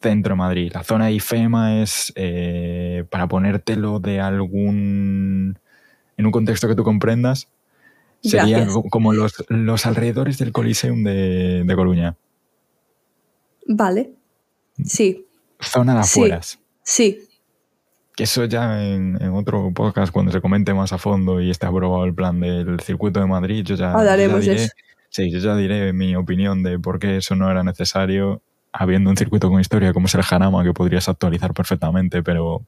Speaker 2: centro Madrid. La zona de IFEMA es eh, para ponértelo de algún. en un contexto que tú comprendas. Sería
Speaker 1: Gracias.
Speaker 2: como los, los alrededores del Coliseum de, de Coruña.
Speaker 1: Vale, sí,
Speaker 2: Zona de
Speaker 1: Sí.
Speaker 2: afueras.
Speaker 1: sí.
Speaker 2: Que eso ya en, en otro podcast, cuando se comente más a fondo y esté aprobado el plan del circuito de Madrid, yo ya, yo ya diré,
Speaker 1: eso.
Speaker 2: sí, yo ya diré mi opinión de por qué eso no era necesario, habiendo un circuito con historia como es el Jarama, que podrías actualizar perfectamente, pero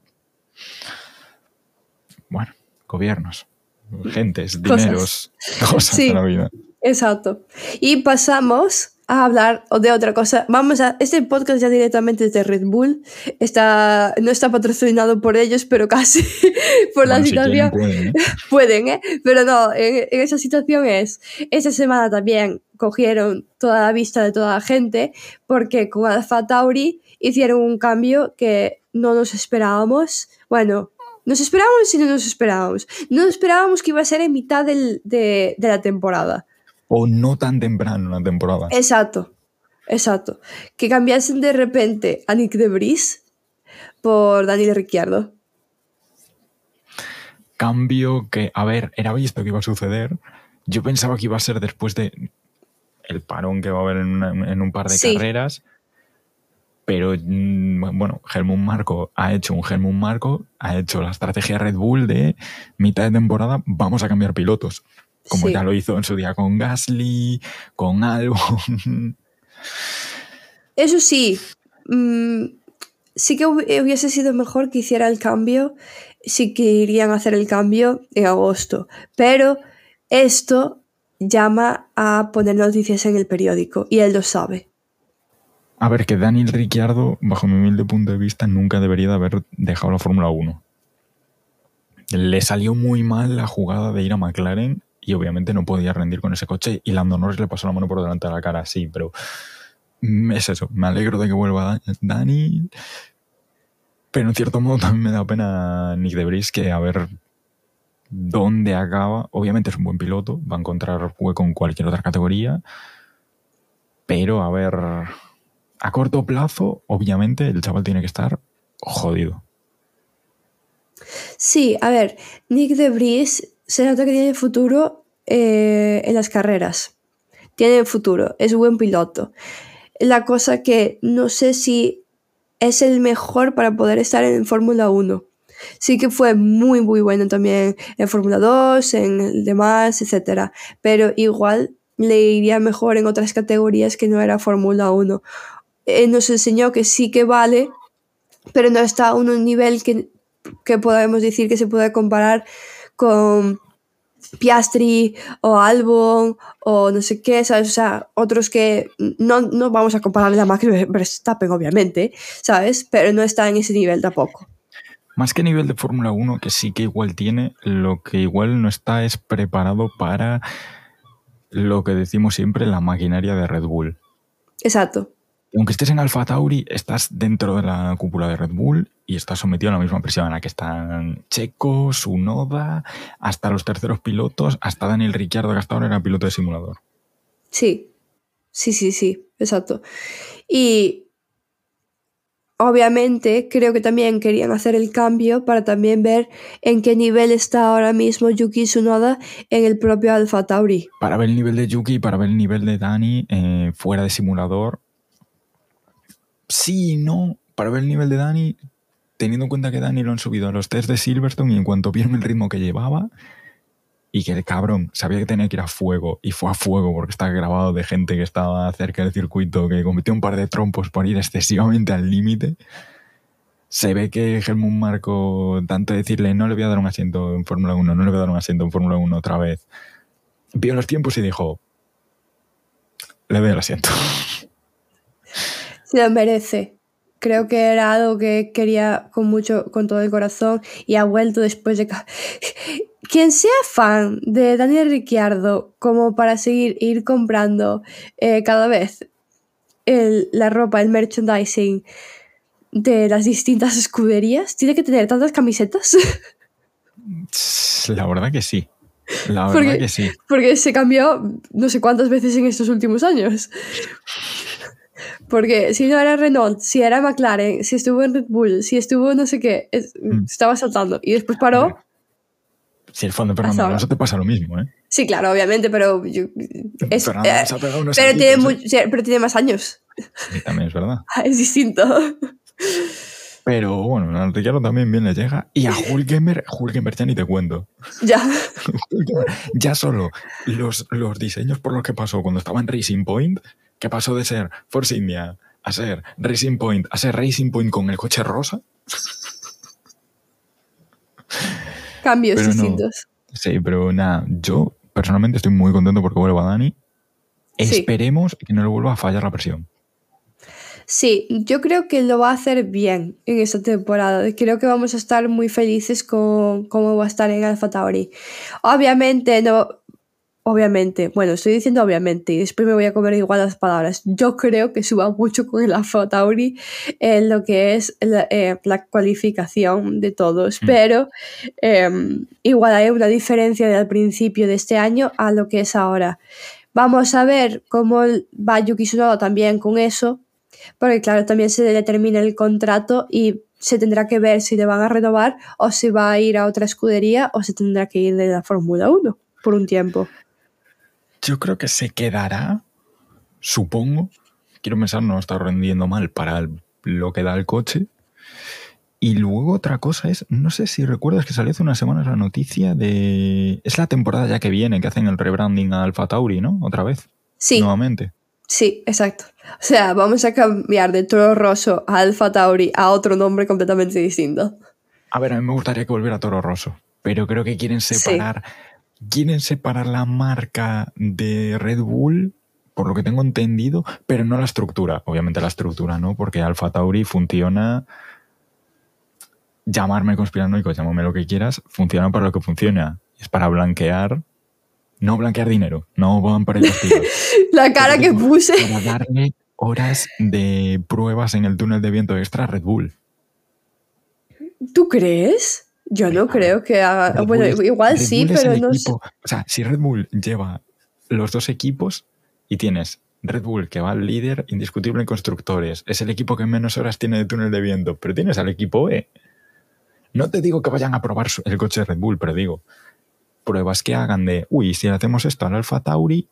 Speaker 2: bueno, gobiernos, gentes,
Speaker 1: Cosas.
Speaker 2: dineros, cosas
Speaker 1: Sí.
Speaker 2: de la vida.
Speaker 1: Exacto. Y pasamos a hablar de otra cosa. Vamos a. Este podcast ya directamente es de Red Bull. Está, no está patrocinado por ellos, pero casi *laughs* por la
Speaker 2: Bueno, si
Speaker 1: situación.
Speaker 2: pueden, ¿eh? *laughs*
Speaker 1: Pueden, ¿eh? Pero no, en, en esa situación es. Esta semana también cogieron toda la vista de toda la gente porque con Alpha Tauri hicieron un cambio que no nos esperábamos. Bueno, nos esperábamos y no nos esperábamos. No esperábamos que iba a ser en mitad del- de, de la temporada.
Speaker 2: O no tan temprano en la temporada.
Speaker 1: Exacto, exacto. Que cambiasen de repente a Nick de Vries por Daniel Ricciardo.
Speaker 2: cambio que, a ver, era visto que iba a suceder. Yo pensaba que iba a ser después de el parón que va a haber en, una- en un par de
Speaker 1: Sí.
Speaker 2: carreras. Pero mm, bueno, Helmut Marco ha hecho un Helmut Marco, ha hecho la estrategia Red Bull de mitad de temporada, vamos a cambiar pilotos. Como
Speaker 1: Sí.
Speaker 2: ya lo hizo en su día con Gasly, con Albon.
Speaker 1: Eso sí, mm, sí que hubi- hubiese sido mejor que hiciera el cambio, si querían hacer el cambio en agosto. Pero esto llama a poner noticias en el periódico y él lo sabe.
Speaker 2: A ver, que Daniel Ricciardo, bajo mi humilde punto de vista, nunca debería de haber dejado la Fórmula 1. Le salió muy mal la jugada de ir a McLaren y obviamente no podía rendir con ese coche y Lando Norris le pasó la mano por delante de la cara, sí, pero mm, es eso, me alegro de que vuelva Da- Dani, pero en cierto modo también me da pena Nick de Vries que a ver dónde acaba. Obviamente es un buen piloto, va a encontrar hueco en cualquier otra categoría, pero a ver, a corto plazo, obviamente el chaval tiene que estar jodido.
Speaker 1: Sí, a ver, Nick de Vries se nota que tiene futuro eh, en las carreras. Tiene futuro, es buen piloto. La cosa que no sé si es el mejor para poder estar en Fórmula 1. Sí que fue muy, muy bueno también en Fórmula 2, en el demás, etc. Pero igual le iría mejor en otras categorías que no era Fórmula 1. Eh, nos enseñó que sí que vale, pero no está a un nivel que, que podemos decir que se puede comparar con Piastri o Albon o no sé qué, ¿sabes? O sea, otros que no, no vamos a compararle a Max Verstappen, obviamente, ¿sabes? Pero no está en ese nivel tampoco.
Speaker 2: Más que nivel de Fórmula 1, que sí que igual tiene, lo que igual no está es preparado para lo que decimos siempre, la maquinaria de Red Bull.
Speaker 1: Exacto.
Speaker 2: Aunque estés en Alfa Tauri, estás dentro de la cúpula de Red Bull y estás sometido a la misma presión en la que están Checo, Sunoda, hasta los terceros pilotos, hasta Daniel Ricciardo, que hasta ahora era piloto de simulador.
Speaker 1: Sí, sí, sí, sí, exacto. Y obviamente creo que también querían hacer el cambio para también ver en qué nivel está ahora mismo Yuki Tsunoda en el propio Alfa Tauri.
Speaker 2: Para ver el nivel de Yuki, para ver el nivel de Dani eh, fuera de simulador. Sí, no. Para ver el nivel de Dani, teniendo en cuenta que Dani lo han subido a los test de Silverstone y en cuanto vieron el ritmo que llevaba y que el cabrón sabía que tenía que ir a fuego y fue a fuego porque está grabado de gente que estaba cerca del circuito que cometió un par de trompos por ir excesivamente al límite. Se ve que Helmut Marco, tanto decirle no le voy a dar un asiento en Fórmula 1, no le voy a dar un asiento en Fórmula 1 otra vez, vio los tiempos y dijo, le doy el asiento.
Speaker 1: Lo merece. Creo que era algo que quería con mucho, con todo el corazón y ha vuelto después de... *laughs* Quien sea fan de Daniel Ricciardo como para seguir ir comprando eh, cada vez el- la ropa, el merchandising de las distintas escuderías, tiene que tener tantas camisetas *laughs*
Speaker 2: La verdad que sí. La verdad
Speaker 1: Porque-
Speaker 2: que sí.
Speaker 1: porque se cambió no sé cuántas veces en estos últimos años. Porque si no era Renault, si era McLaren, si estuvo en Red Bull, si estuvo no sé qué, es-
Speaker 2: Mm.
Speaker 1: estaba saltando. Y después paró.
Speaker 2: Si el fondo Fernando. Alonso te pasa lo mismo, ¿eh?
Speaker 1: Sí, claro, obviamente, pero. yo- es-
Speaker 2: Fernando
Speaker 1: eh, pero, tiene
Speaker 2: saltitos,
Speaker 1: mu- sí, pero tiene más años.
Speaker 2: ¿eh? Sí, también es verdad. *laughs*
Speaker 1: Es distinto.
Speaker 2: Pero bueno, a Ricciardo también bien le llega. Y a Hulkenberg, Hulkenberg ya ni te cuento.
Speaker 1: ya. *laughs*
Speaker 2: Ya solo los, los diseños por los que pasó cuando estaba en Racing Point, que pasó de ser Force India a ser Racing Point, a ser Racing Point con el coche rosa. *laughs*
Speaker 1: Cambios
Speaker 2: Pero no.
Speaker 1: distintos.
Speaker 2: Sí, pero nada, yo personalmente estoy muy contento porque vuelva Dani.
Speaker 1: Sí.
Speaker 2: Esperemos que no le vuelva a fallar la presión.
Speaker 1: Sí, yo creo que lo va a hacer bien en esta temporada. Creo que vamos a estar muy felices con cómo va a estar en Alpha Tauri. Obviamente, no. Obviamente, bueno, estoy diciendo obviamente y después me voy a comer igual las palabras. Yo creo que suba mucho con el Alpha Tauri en lo que es la, eh, la cualificación de todos,
Speaker 2: Mm.
Speaker 1: pero em, igual hay una diferencia del principio de este año a lo que es ahora. Vamos a ver cómo va Yuki Tsunoda también con eso, porque claro, también se le termina el contrato y se tendrá que ver si le van a renovar o si va a ir a otra escudería o se tendrá que ir de la Fórmula 1 por un tiempo.
Speaker 2: Yo creo que se quedará, supongo. Quiero pensar, no está rendiendo mal para el- lo que da el coche. Y luego otra cosa es, no sé si recuerdas que salió hace unas semanas la noticia de... Es la temporada ya que viene, que hacen el rebranding a Alpha Tauri, ¿no? Otra vez.
Speaker 1: Sí.
Speaker 2: Nuevamente.
Speaker 1: Sí, exacto. O sea, vamos a cambiar de Toro Rosso a Alpha Tauri a otro nombre completamente distinto.
Speaker 2: A ver, a mí me gustaría que volviera a Toro Rosso, pero creo que quieren separar... Quieren separar la marca de Red Bull por lo que tengo entendido, pero no la estructura. Obviamente la estructura no, porque Alpha Tauri funciona llamarme conspiranoico, llámame lo que quieras, funciona para lo que funciona. Es para blanquear, no blanquear dinero, no van para ellos *laughs*
Speaker 1: La cara que puse.
Speaker 2: Para darle horas de pruebas en el túnel de viento extra a Red Bull.
Speaker 1: ¿Tú crees? Yo no creo que haga. bueno, igual sí, pero no
Speaker 2: sé. O sea, si Red Bull lleva los dos equipos y tienes Red Bull, que va al líder indiscutible en constructores, es el equipo que menos horas tiene de túnel de viento, pero tienes al equipo E, no te digo que vayan a probar el coche de Red Bull, pero digo, pruebas que hagan de, uy, si hacemos esto al Alfa Tauri,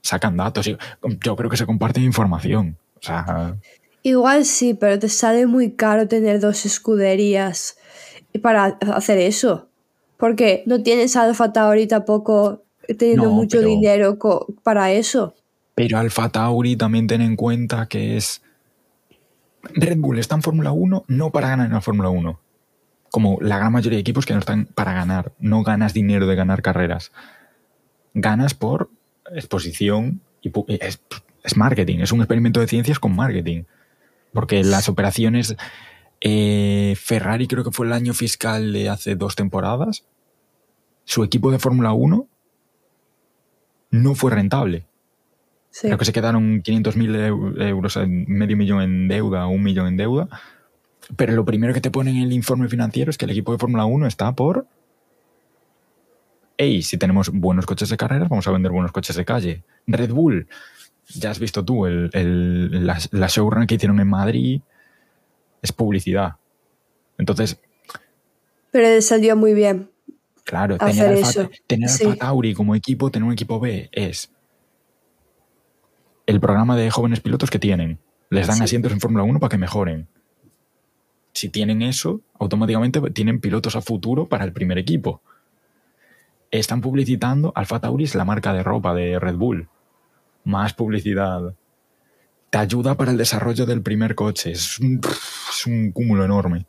Speaker 2: sacan datos. Yo creo que se comparte información. O sea.
Speaker 1: Igual sí, pero te sale muy caro tener dos escuderías para hacer eso. Porque no tienes Alfa Tauri tampoco teniendo mucho dinero para eso.
Speaker 2: Pero Alfa Tauri también ten en cuenta que es. Red Bull está en Fórmula 1 no para ganar en la Fórmula 1 como la gran mayoría de equipos que no están para ganar. No ganas dinero de ganar carreras. Ganas por exposición y es, marketing. Es un experimento de ciencias con marketing. Porque las operaciones. Eh, Ferrari creo que fue el año fiscal de hace dos temporadas. Su equipo de Fórmula 1 no fue rentable. Creo que se quedaron 500.000 euros, medio millón en deuda, un millón en deuda pero lo primero que te pone en el informe financiero es que el equipo de Fórmula 1 está por... Hey, si tenemos buenos coches de carreras, vamos a vender buenos coches de calle. Red Bull, ya has visto tú, el, el, la, la showrun que hicieron en Madrid es publicidad. Entonces...
Speaker 1: Pero salió muy bien.
Speaker 2: Claro, tener, Alfa, tener Tauri como equipo, tener un equipo B es el programa de jóvenes pilotos que tienen. Les dan asientos en Fórmula 1 para que mejoren si tienen eso, automáticamente tienen pilotos a futuro para el primer equipo. Están publicitando Alfa Tauri es la marca de ropa de Red Bull. Más publicidad. Te ayuda para el desarrollo del primer coche. Es un, es un cúmulo enorme.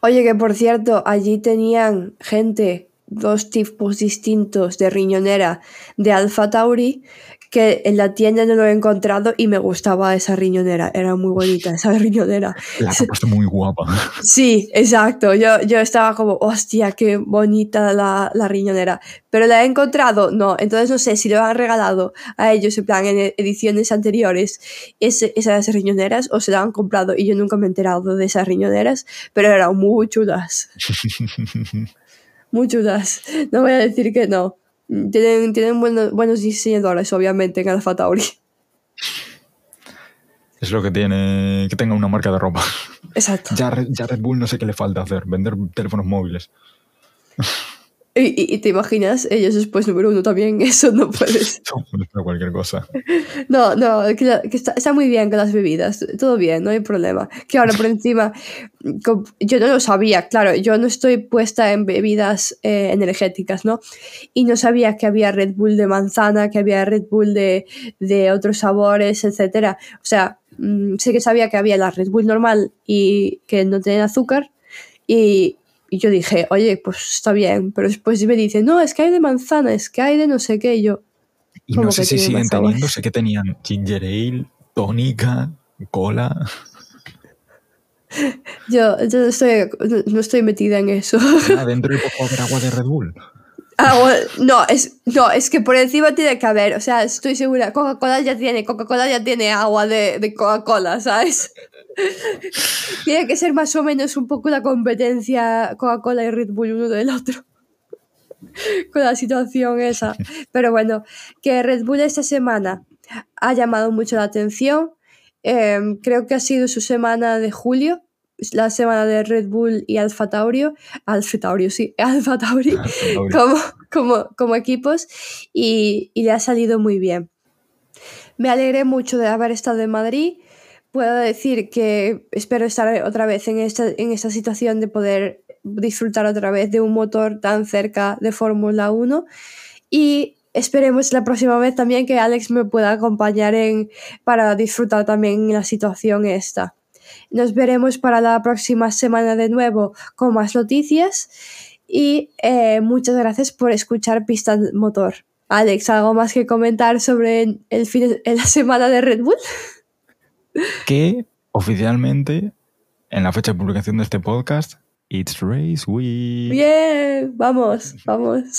Speaker 1: Oye, que por cierto, allí tenían gente, dos tipos distintos de riñonera de Alfa Tauri, que en la tienda no lo he encontrado y me gustaba esa riñonera, era muy bonita esa *laughs* riñonera.
Speaker 2: La puesto muy guapa.
Speaker 1: Sí, exacto, yo, yo estaba como, hostia, qué bonita la, la, riñonera, pero la he encontrado, no, entonces no sé si lo han regalado a ellos en plan en ediciones anteriores esas riñoneras o se la han comprado y yo nunca me he enterado de esas riñoneras, pero eran muy chulas. *laughs* muy chulas, no voy a decir que no. Tienen, tienen buenos, buenos diseñadores, obviamente, en Alfa Tauri.
Speaker 2: Es lo que tiene que tenga una marca de ropa.
Speaker 1: Exacto.
Speaker 2: Ya, ya Red Bull no sé qué le falta hacer, vender teléfonos móviles.
Speaker 1: Y, te imaginas, ellos después número uno también, *laughs* eso no puedes. *laughs*
Speaker 2: No, cualquier cosa.
Speaker 1: No, no, que, está, muy bien con las bebidas, todo bien, no hay problema. Que ahora por encima, yo no lo sabía, claro, yo no estoy puesta en bebidas eh, energéticas, ¿no? Y no sabía que había Red Bull de manzana, que había Red Bull de, de otros sabores, etcétera. O sea, mm, sé que sabía que había la Red Bull normal y que no tenía azúcar. Y, y yo dije, oye, pues está bien, pero después me dice, no, es que hay de manzana, es que hay de no sé qué, y yo...
Speaker 2: Y no sé si siguen teniendo, sé que tenían ginger ale, tónica, cola... *laughs*
Speaker 1: Yo, yo no, estoy, no, estoy metida en eso.
Speaker 2: ¿Adentro hay poco haber agua de Red Bull? *laughs*
Speaker 1: no, es, no, es que por encima tiene que haber, o sea, estoy segura, Coca-Cola ya tiene, Coca-Cola ya tiene agua de, de Coca-Cola, ¿sabes? *laughs* Tiene que ser más o menos un poco la competencia Coca-Cola y Red Bull uno del otro. *laughs* Con la situación esa. *laughs* Pero bueno, que Red Bull esta semana ha llamado mucho la atención. Em, creo que ha sido su semana de julio, la semana de Red Bull y Alfa Tauri, Alfa Tauri, sí, *laughs* Alfa Tauri, como, como, como equipos, y, y le ha salido muy bien. Me alegré mucho de haber estado en Madrid puedo decir que espero estar otra vez en esta, en esta situación de poder disfrutar otra vez de un motor tan cerca de Fórmula 1 y esperemos la próxima vez también que Alex me pueda acompañar en, para disfrutar también la situación esta. Nos veremos para la próxima semana de nuevo con más noticias y eh, muchas gracias por escuchar Pista Motor. Alex, ¿algo más que comentar sobre el fin de la semana de Red Bull? *laughs*
Speaker 2: Que oficialmente, en la fecha de publicación de este podcast, It's Race Week.
Speaker 1: Bien, vamos, vamos.